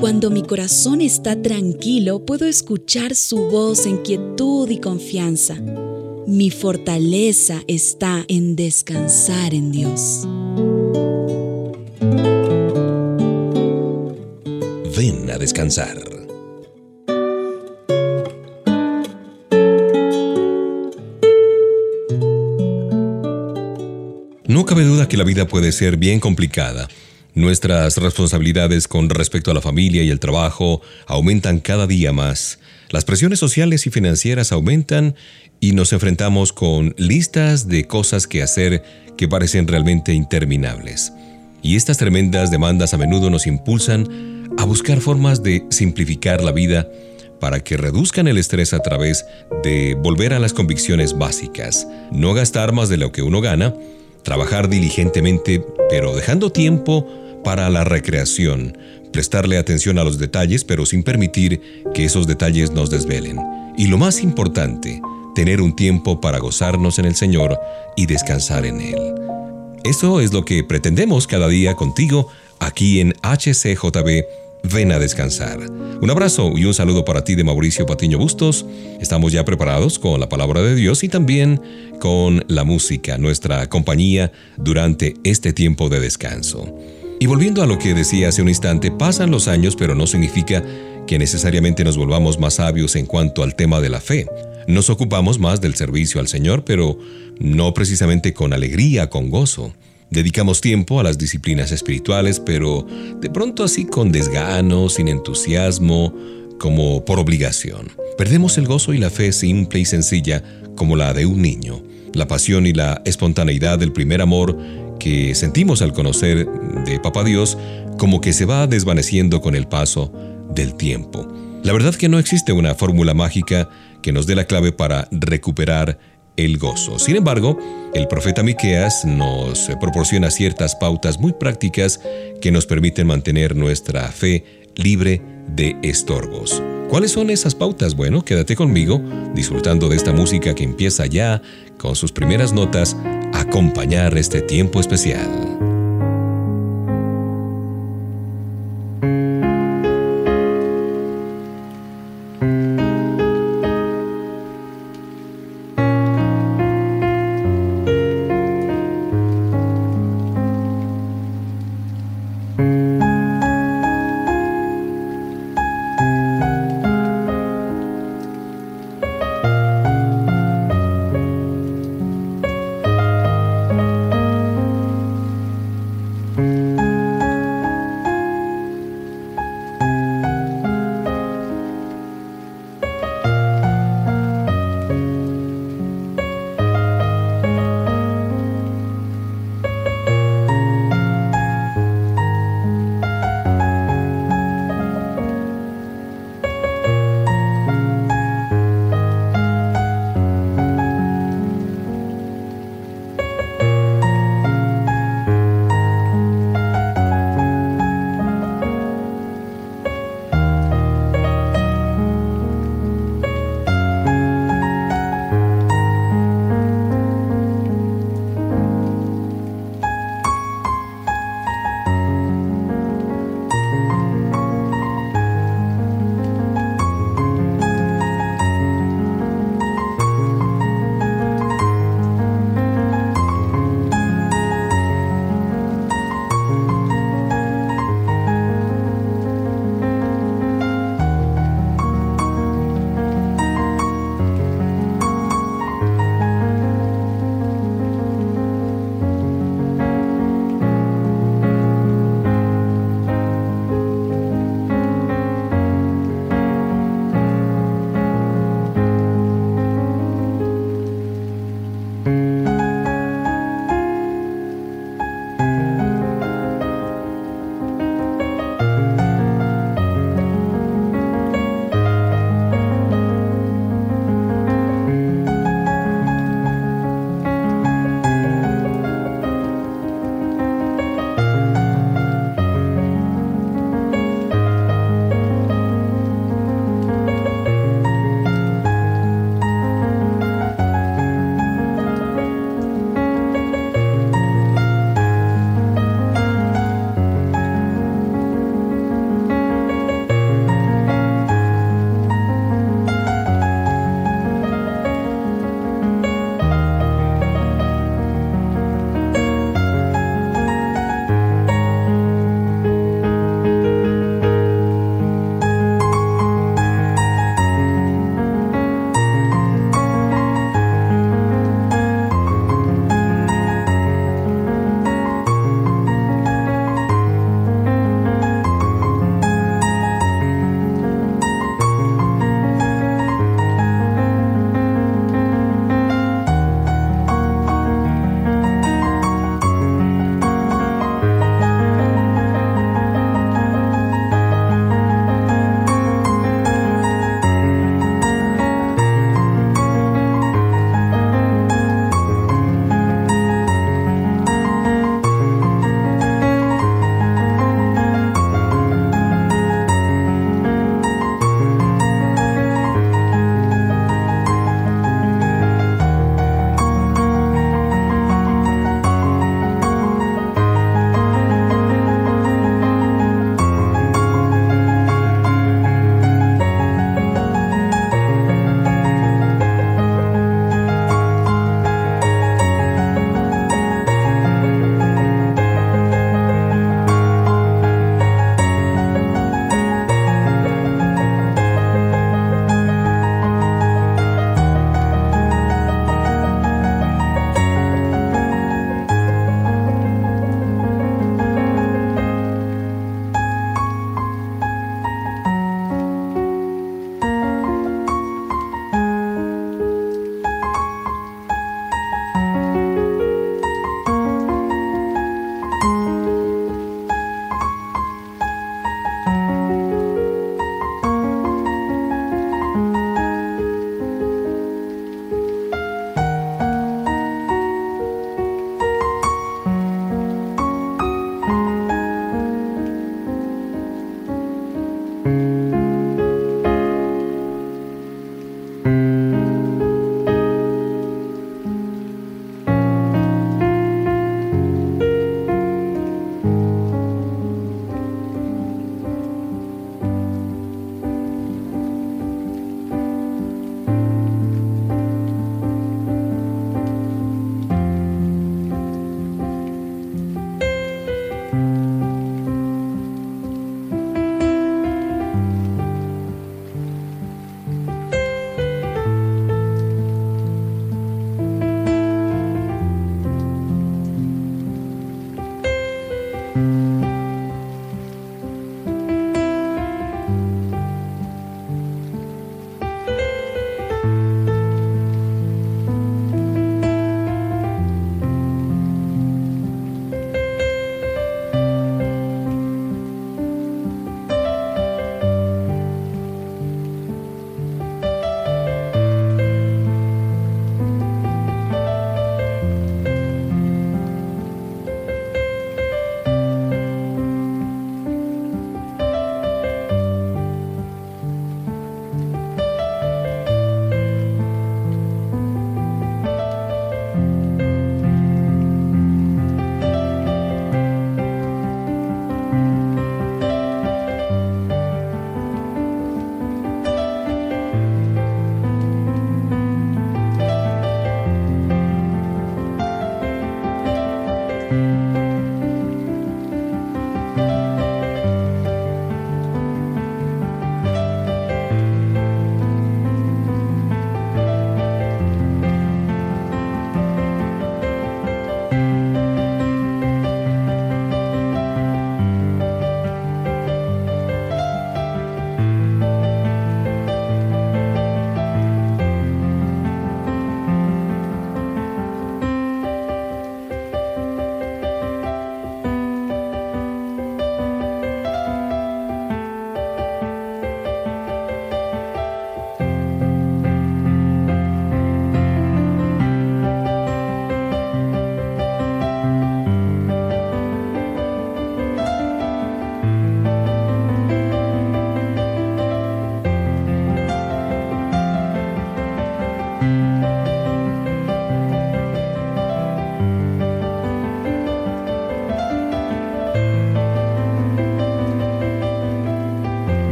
Cuando mi corazón está tranquilo, puedo escuchar su voz en quietud y confianza. Mi fortaleza está en descansar en Dios. Ven a descansar. No cabe duda que la vida puede ser bien complicada. Nuestras responsabilidades con respecto a la familia y el trabajo aumentan cada día más. Las presiones sociales y financieras aumentan y nos enfrentamos con listas de cosas que hacer que parecen realmente interminables. Y estas tremendas demandas a menudo nos impulsan a buscar formas de simplificar la vida para que reduzcan el estrés a través de volver a las convicciones básicas, no gastar más de lo que uno gana, trabajar diligentemente pero dejando tiempo para la recreación, prestarle atención a los detalles pero sin permitir que esos detalles nos desvelen. Y lo más importante, tener un tiempo para gozarnos en el Señor y descansar en Él. Eso es lo que pretendemos cada día contigo aquí en HCJB. Ven a descansar. Un abrazo y un saludo para ti de Mauricio Patiño Bustos. Estamos ya preparados con la palabra de Dios y también con la música, nuestra compañía durante este tiempo de descanso. Y volviendo a lo que decía hace un instante, pasan los años pero no significa que necesariamente nos volvamos más sabios en cuanto al tema de la fe. Nos ocupamos más del servicio al Señor, pero no precisamente con alegría, con gozo. Dedicamos tiempo a las disciplinas espirituales, pero de pronto así con desgano, sin entusiasmo, como por obligación. Perdemos el gozo y la fe simple y sencilla como la de un niño. La pasión y la espontaneidad del primer amor que sentimos al conocer de Papá Dios como que se va desvaneciendo con el paso del tiempo. La verdad que no existe una fórmula mágica que nos dé la clave para recuperar el gozo. Sin embargo, el profeta Miqueas nos proporciona ciertas pautas muy prácticas que nos permiten mantener nuestra fe libre de estorbos. ¿Cuáles son esas pautas? Bueno, quédate conmigo, disfrutando de esta música que empieza ya, con sus primeras notas, a acompañar este tiempo especial.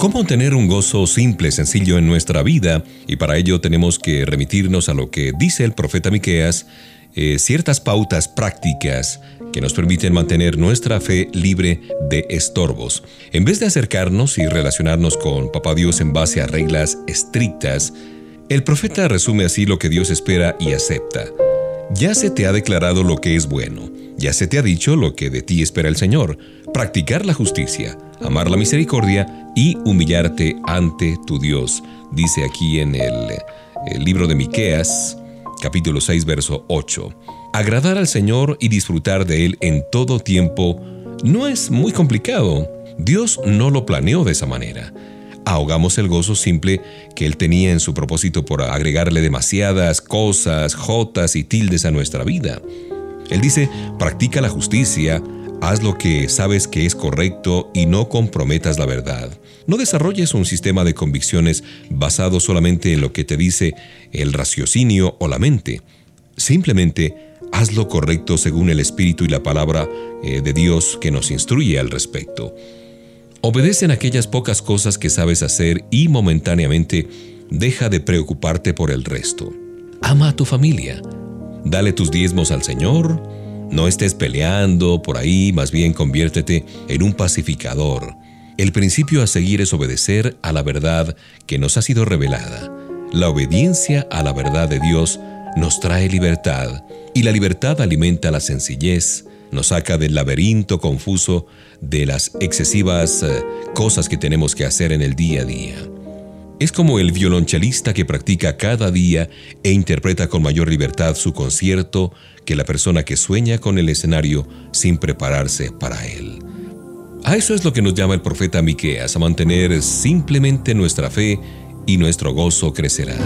¿Cómo tener un gozo simple, sencillo en nuestra vida? Y para ello tenemos que remitirnos a lo que dice el profeta Miqueas, eh, ciertas pautas prácticas que nos permiten mantener nuestra fe libre de estorbos. En vez de acercarnos y relacionarnos con Papá Dios en base a reglas estrictas, el profeta resume así lo que Dios espera y acepta. Ya se te ha declarado lo que es bueno, ya se te ha dicho lo que de ti espera el Señor, practicar la justicia, amar la misericordia y humillarte ante tu Dios, dice aquí en el, libro de Miqueas, capítulo 6, verso 8. Agradar al Señor y disfrutar de Él en todo tiempo no es muy complicado. Dios no lo planeó de esa manera ahogamos el gozo simple que Él tenía en su propósito por agregarle demasiadas cosas, jotas y tildes a nuestra vida. Él dice, practica la justicia, haz lo que sabes que es correcto y no comprometas la verdad. No desarrolles un sistema de convicciones basado solamente en lo que te dice el raciocinio o la mente. Simplemente haz lo correcto según el Espíritu y la palabra eh, de Dios que nos instruye al respecto. Obedece en aquellas pocas cosas que sabes hacer y momentáneamente deja de preocuparte por el resto. Ama a tu familia. Dale tus diezmos al Señor. No estés peleando por ahí, más bien conviértete en un pacificador. El principio a seguir es obedecer a la verdad que nos ha sido revelada. La obediencia a la verdad de Dios nos trae libertad y la libertad alimenta la sencillez, nos saca del laberinto confuso de las excesivas eh, cosas que tenemos que hacer en el día a día. Es como el violonchelista que practica cada día e interpreta con mayor libertad su concierto que la persona que sueña con el escenario sin prepararse para él. A eso es lo que nos llama el profeta Miqueas, a mantener simplemente nuestra fe y nuestro gozo crecerá.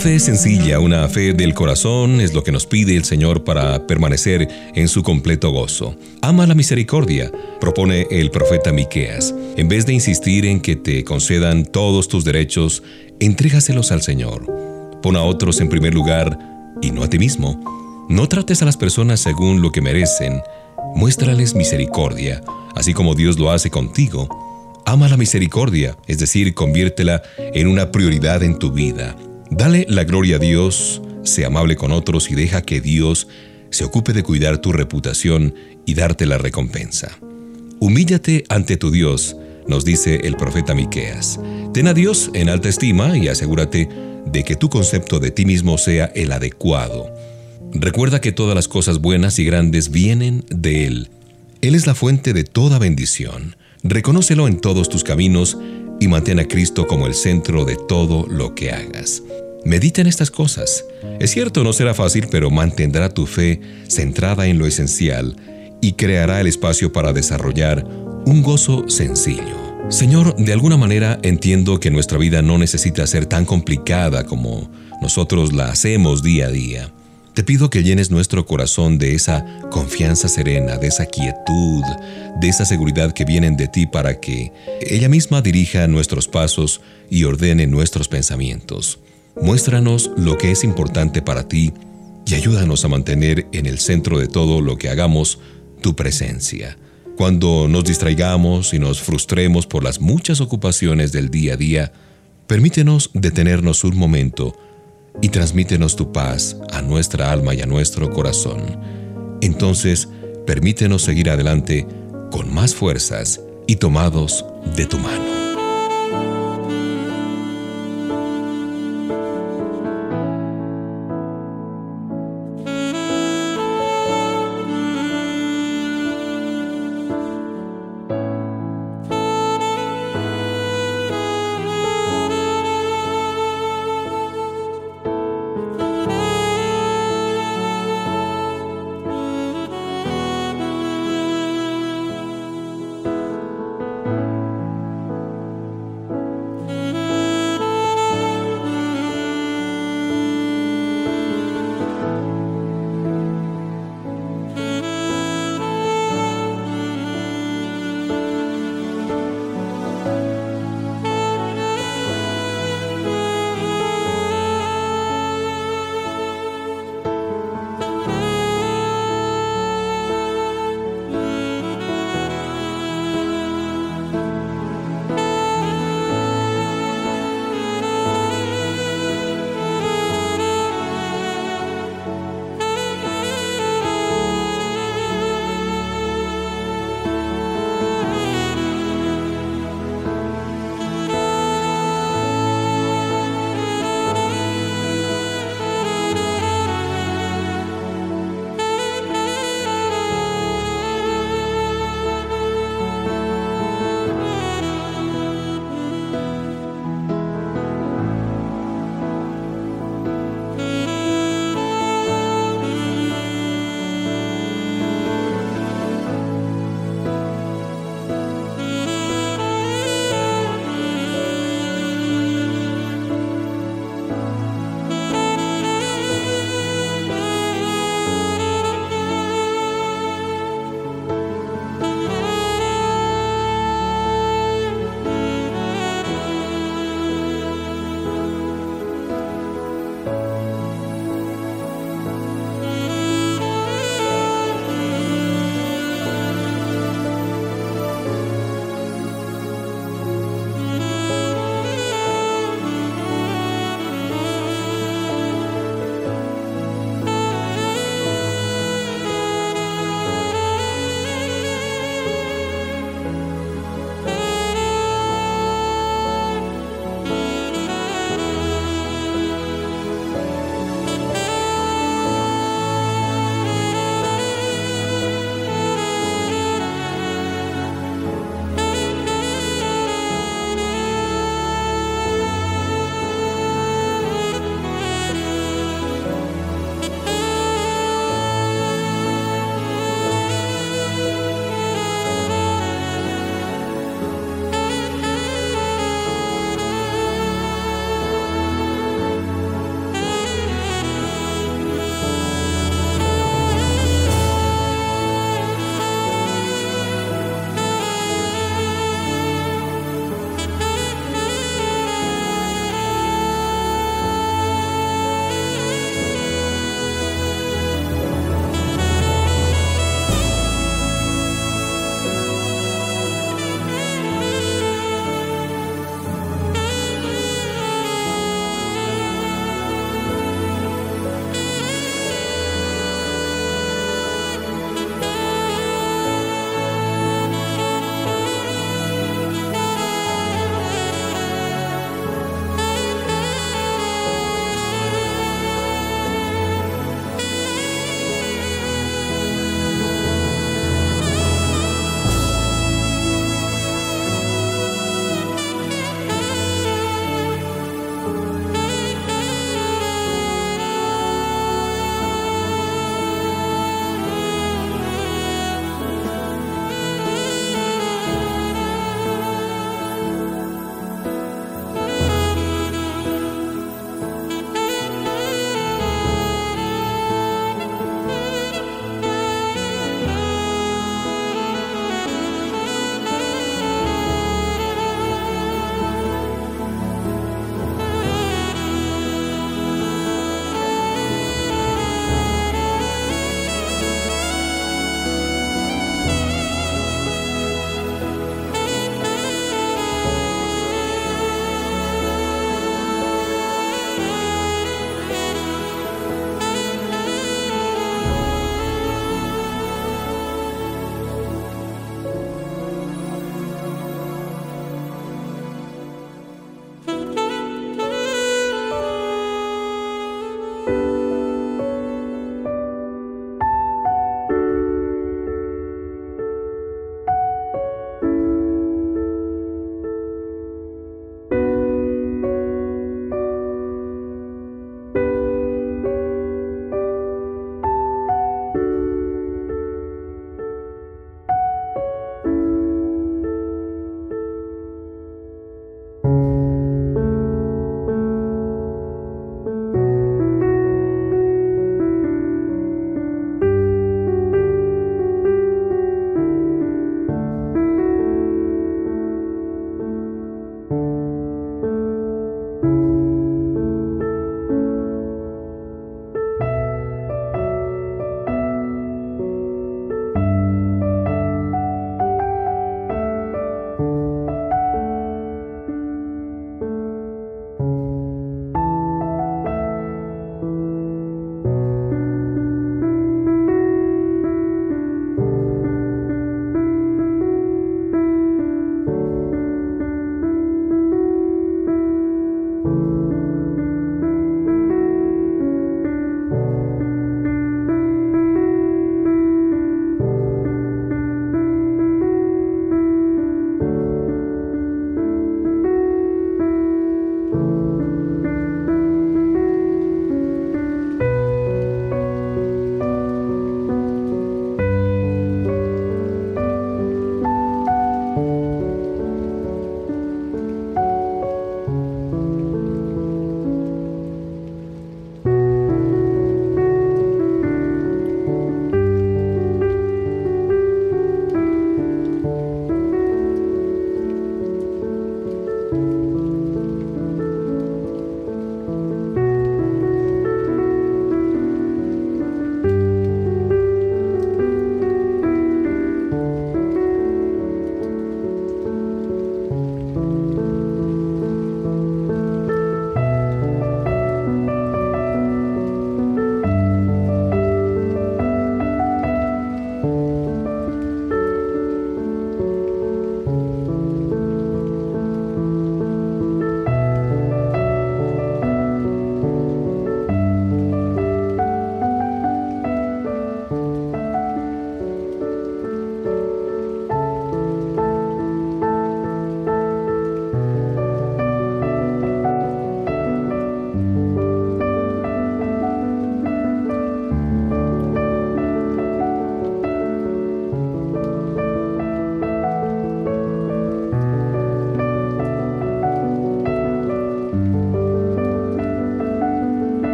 Fe sencilla, una fe del corazón es lo que nos pide el Señor para permanecer en su completo gozo. Ama la misericordia, propone el profeta Miqueas. En vez de insistir en que te concedan todos tus derechos, entrégaselos al Señor. Pon a otros en primer lugar y no a ti mismo. No trates a las personas según lo que merecen. Muéstrales misericordia, así como Dios lo hace contigo. Ama la misericordia, es decir, conviértela en una prioridad en tu vida. Dale la gloria a Dios, sea amable con otros y deja que Dios se ocupe de cuidar tu reputación y darte la recompensa. Humíllate ante tu Dios, nos dice el profeta Miqueas. Ten a Dios en alta estima y asegúrate de que tu concepto de ti mismo sea el adecuado. Recuerda que todas las cosas buenas y grandes vienen de Él. Él es la fuente de toda bendición. Reconócelo en todos tus caminos y mantén a Cristo como el centro de todo lo que hagas. Medita en estas cosas. Es cierto, no será fácil, pero mantendrá tu fe centrada en lo esencial y creará el espacio para desarrollar un gozo sencillo. Señor, de alguna manera entiendo que nuestra vida no necesita ser tan complicada como nosotros la hacemos día a día. Te pido que llenes nuestro corazón de esa confianza serena, de esa quietud, de esa seguridad que vienen de ti para que ella misma dirija nuestros pasos y ordene nuestros pensamientos. Muéstranos lo que es importante para ti y ayúdanos a mantener en el centro de todo lo que hagamos tu presencia. Cuando nos distraigamos y nos frustremos por las muchas ocupaciones del día a día, permítenos detenernos un momento y transmítenos tu paz a nuestra alma y a nuestro corazón. Entonces, permítenos seguir adelante con más fuerzas y tomados de tu mano.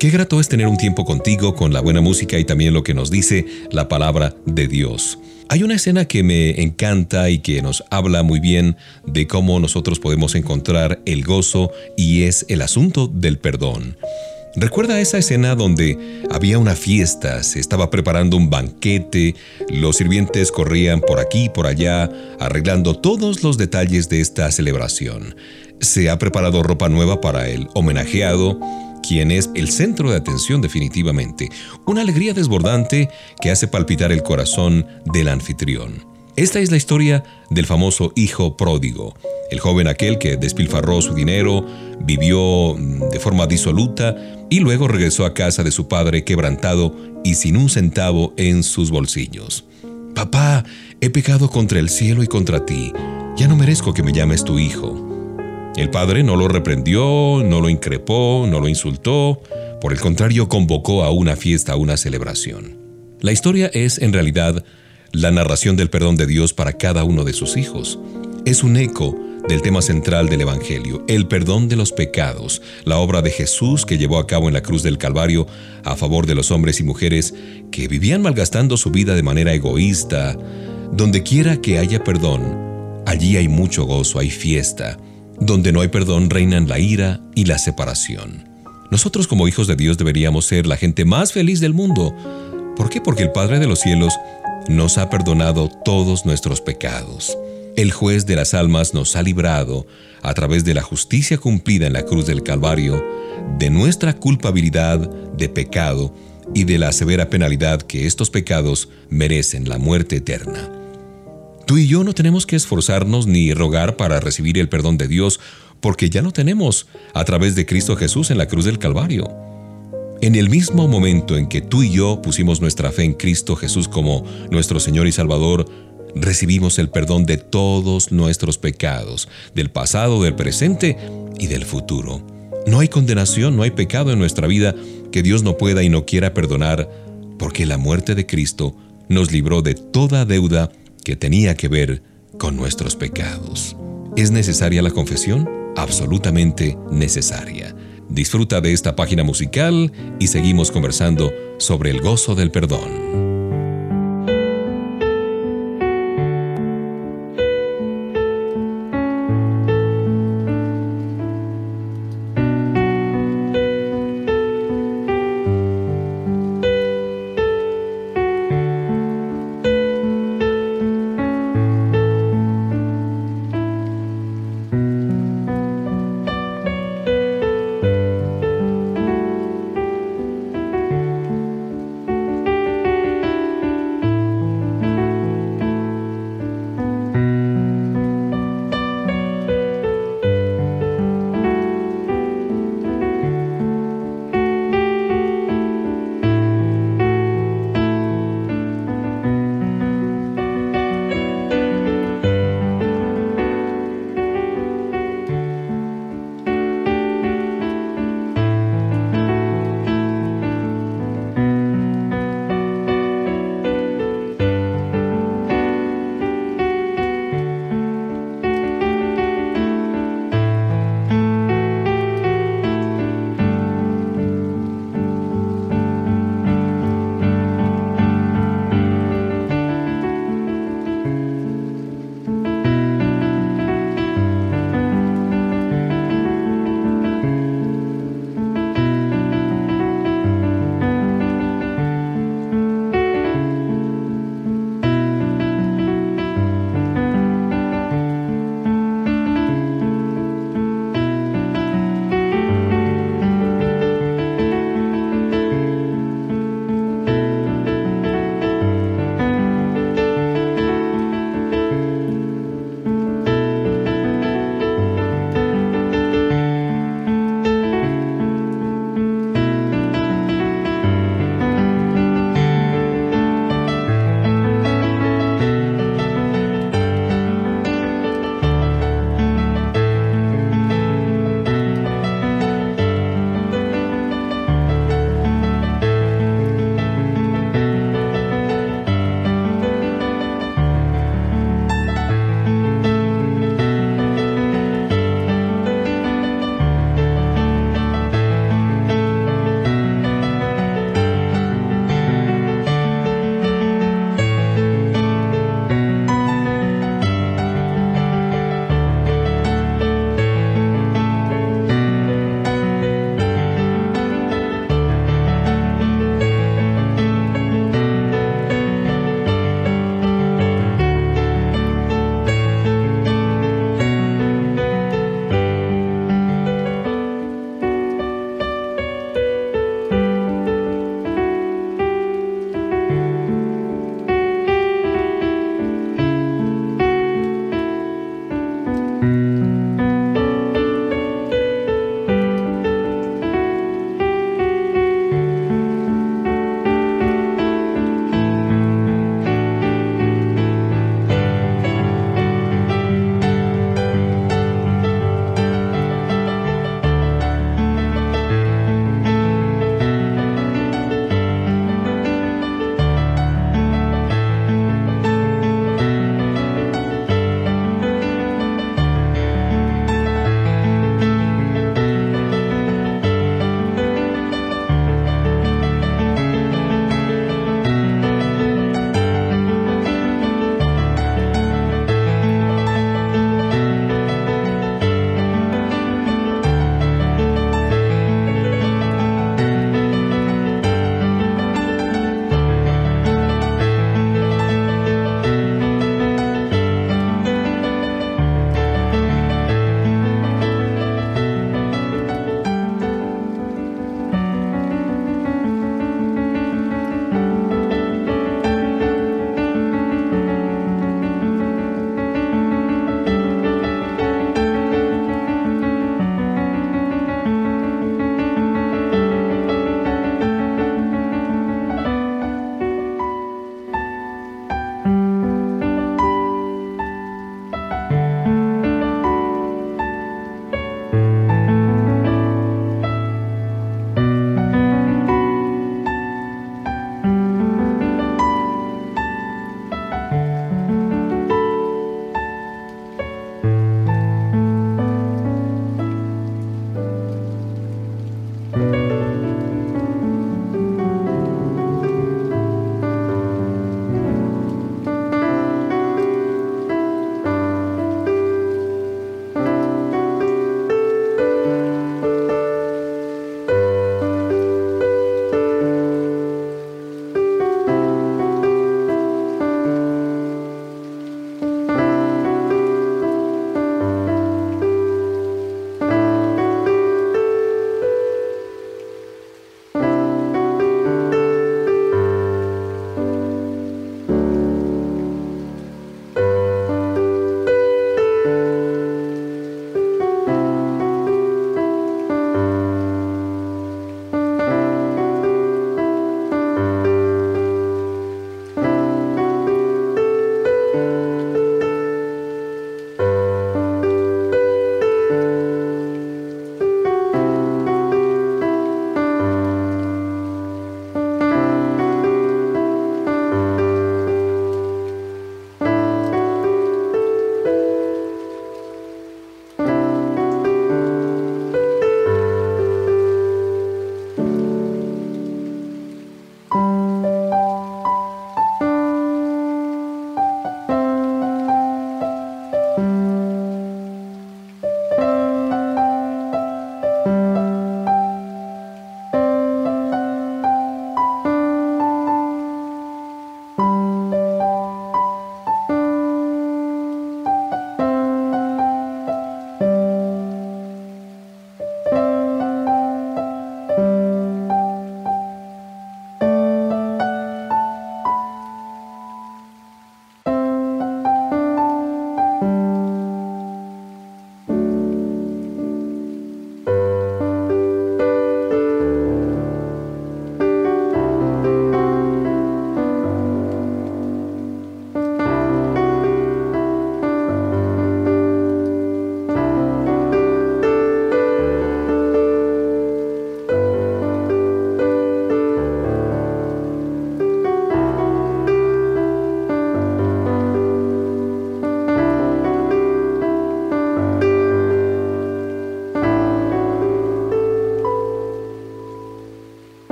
Qué grato es tener un tiempo contigo con la buena música y también lo que nos dice la palabra de Dios. Hay una escena que me encanta y que nos habla muy bien de cómo nosotros podemos encontrar el gozo y es el asunto del perdón. Recuerda esa escena donde había una fiesta, se estaba preparando un banquete, los sirvientes corrían por aquí y por allá, arreglando todos los detalles de esta celebración. Se ha preparado ropa nueva para el homenajeado, quien es el centro de atención definitivamente, una alegría desbordante que hace palpitar el corazón del anfitrión. Esta es la historia del famoso hijo pródigo, el joven aquel que despilfarró su dinero, vivió mm, de forma disoluta y luego regresó a casa de su padre quebrantado y sin un centavo en sus bolsillos. Papá, he pecado contra el cielo y contra ti, ya no merezco que me llames tu hijo. El padre no lo reprendió, no lo increpó, no lo insultó, por el contrario convocó a una fiesta, a una celebración. La historia es, en realidad, la narración del perdón de Dios para cada uno de sus hijos. Es un eco del tema central del Evangelio, el perdón de los pecados, la obra de Jesús que llevó a cabo en la cruz del Calvario a favor de los hombres y mujeres que vivían malgastando su vida de manera egoísta. Donde quiera que haya perdón, allí hay mucho gozo, hay fiesta. Donde no hay perdón reinan la ira y la separación. Nosotros como hijos de Dios deberíamos ser la gente más feliz del mundo. ¿Por qué? Porque el Padre de los cielos nos ha perdonado todos nuestros pecados. El juez de las almas nos ha librado, a través de la justicia cumplida en la cruz del Calvario, de nuestra culpabilidad de pecado y de la severa penalidad que estos pecados merecen, la muerte eterna. Tú y yo no tenemos que esforzarnos ni rogar para recibir el perdón de Dios, porque ya lo tenemos a través de Cristo Jesús en la cruz del Calvario. En el mismo momento en que tú y yo pusimos nuestra fe en Cristo Jesús como nuestro Señor y Salvador, recibimos el perdón de todos nuestros pecados, del pasado, del presente y del futuro. No hay condenación, no hay pecado en nuestra vida que Dios no pueda y no quiera perdonar, porque la muerte de Cristo nos libró de toda deuda que tenía que ver con nuestros pecados. ¿Es necesaria la confesión? Absolutamente necesaria. Disfruta de esta página musical y seguimos conversando sobre el gozo del perdón.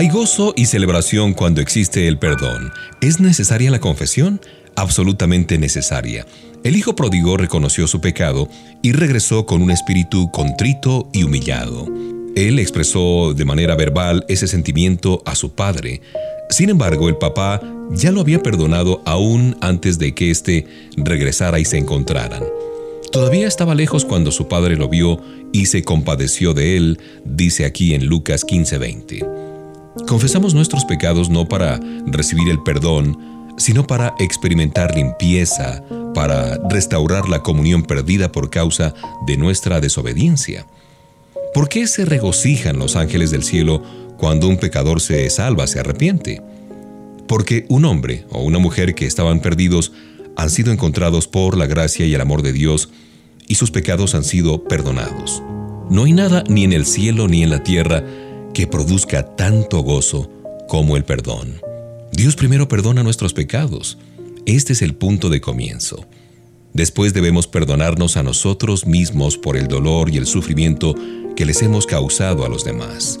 Hay gozo y celebración cuando existe el perdón. ¿Es necesaria la confesión? Absolutamente necesaria. El hijo pródigo reconoció su pecado y regresó con un espíritu contrito y humillado. Él expresó de manera verbal ese sentimiento a su padre. Sin embargo, el papá ya lo había perdonado aún antes de que éste regresara y se encontraran. Todavía estaba lejos cuando su padre lo vio y se compadeció de él, dice aquí en Lucas 15:20. Confesamos nuestros pecados no para recibir el perdón, sino para experimentar limpieza, para restaurar la comunión perdida por causa de nuestra desobediencia. ¿Por qué se regocijan los ángeles del cielo cuando un pecador se salva, se arrepiente? Porque un hombre o una mujer que estaban perdidos han sido encontrados por la gracia y el amor de Dios y sus pecados han sido perdonados. No hay nada ni en el cielo ni en la tierra que produzca tanto gozo como el perdón. Dios primero perdona nuestros pecados. Este es el punto de comienzo. Después debemos perdonarnos a nosotros mismos por el dolor y el sufrimiento que les hemos causado a los demás.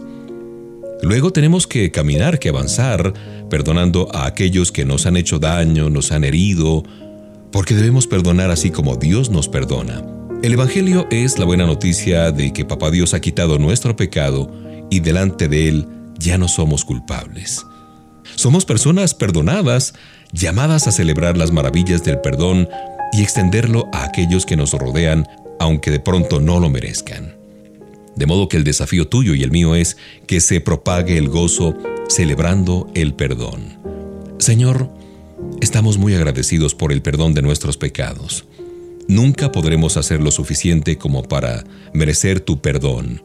Luego tenemos que caminar, que avanzar, perdonando a aquellos que nos han hecho daño, nos han herido, porque debemos perdonar así como Dios nos perdona. El Evangelio es la buena noticia de que Papá Dios ha quitado nuestro pecado y delante de Él ya no somos culpables. Somos personas perdonadas, llamadas a celebrar las maravillas del perdón y extenderlo a aquellos que nos rodean, aunque de pronto no lo merezcan. De modo que el desafío tuyo y el mío es que se propague el gozo celebrando el perdón. Señor, estamos muy agradecidos por el perdón de nuestros pecados. Nunca podremos hacer lo suficiente como para merecer tu perdón.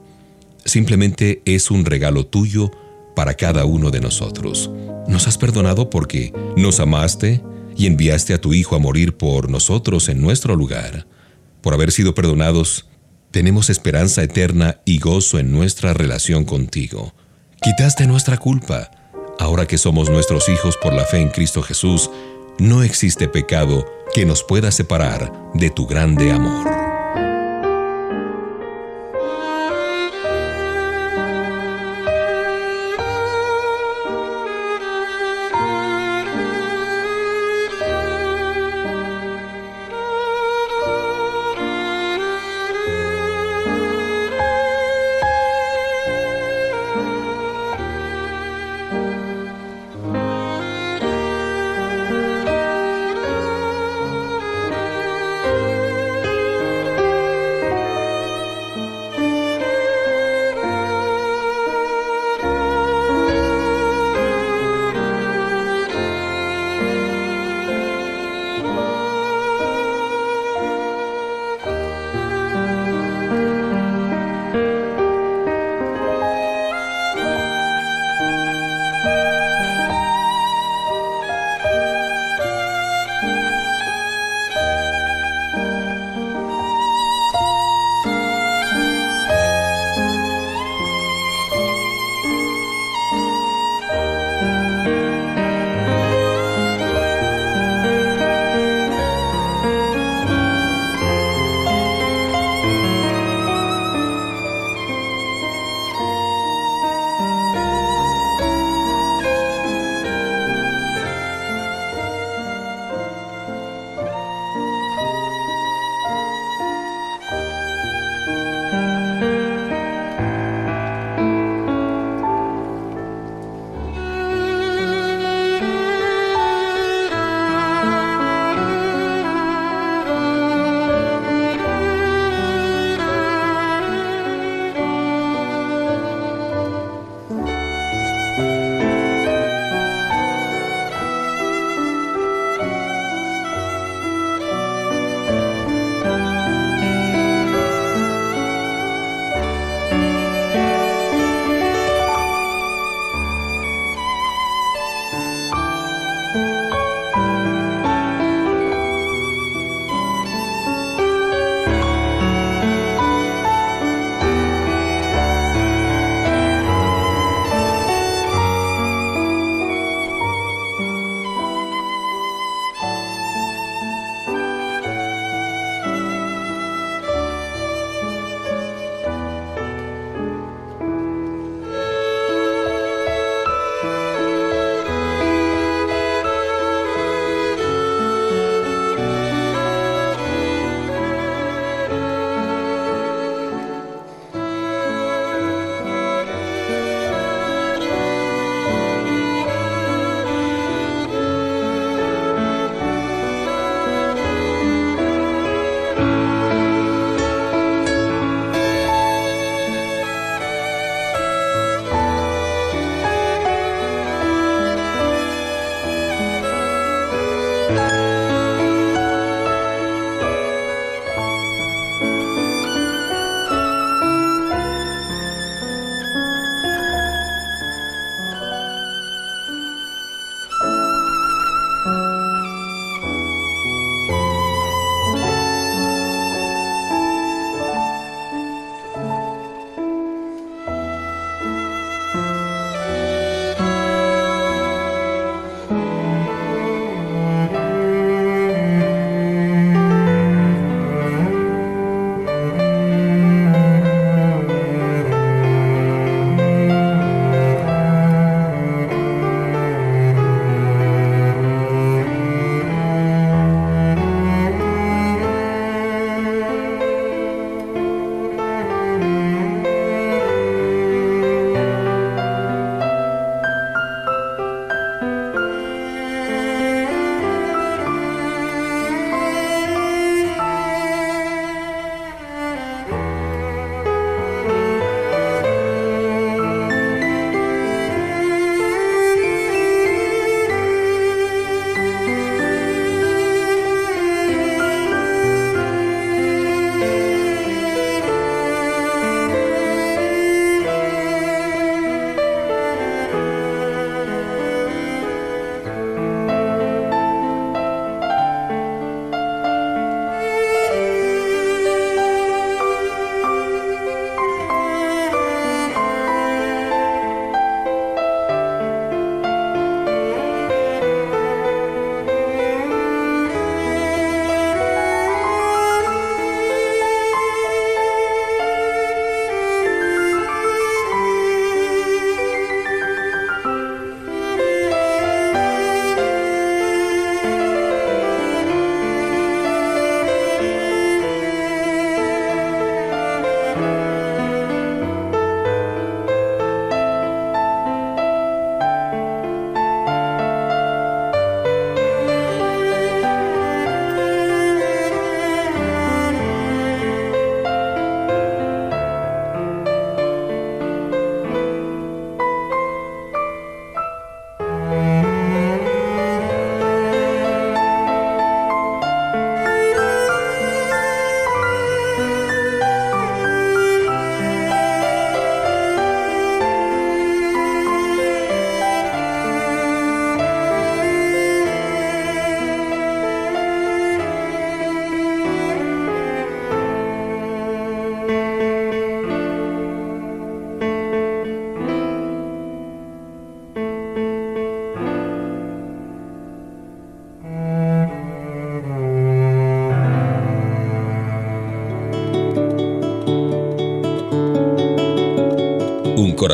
Simplemente es un regalo tuyo para cada uno de nosotros. Nos has perdonado porque nos amaste y enviaste a tu Hijo a morir por nosotros en nuestro lugar. Por haber sido perdonados, tenemos esperanza eterna y gozo en nuestra relación contigo. Quitaste nuestra culpa. Ahora que somos nuestros hijos por la fe en Cristo Jesús, no existe pecado que nos pueda separar de tu grande amor.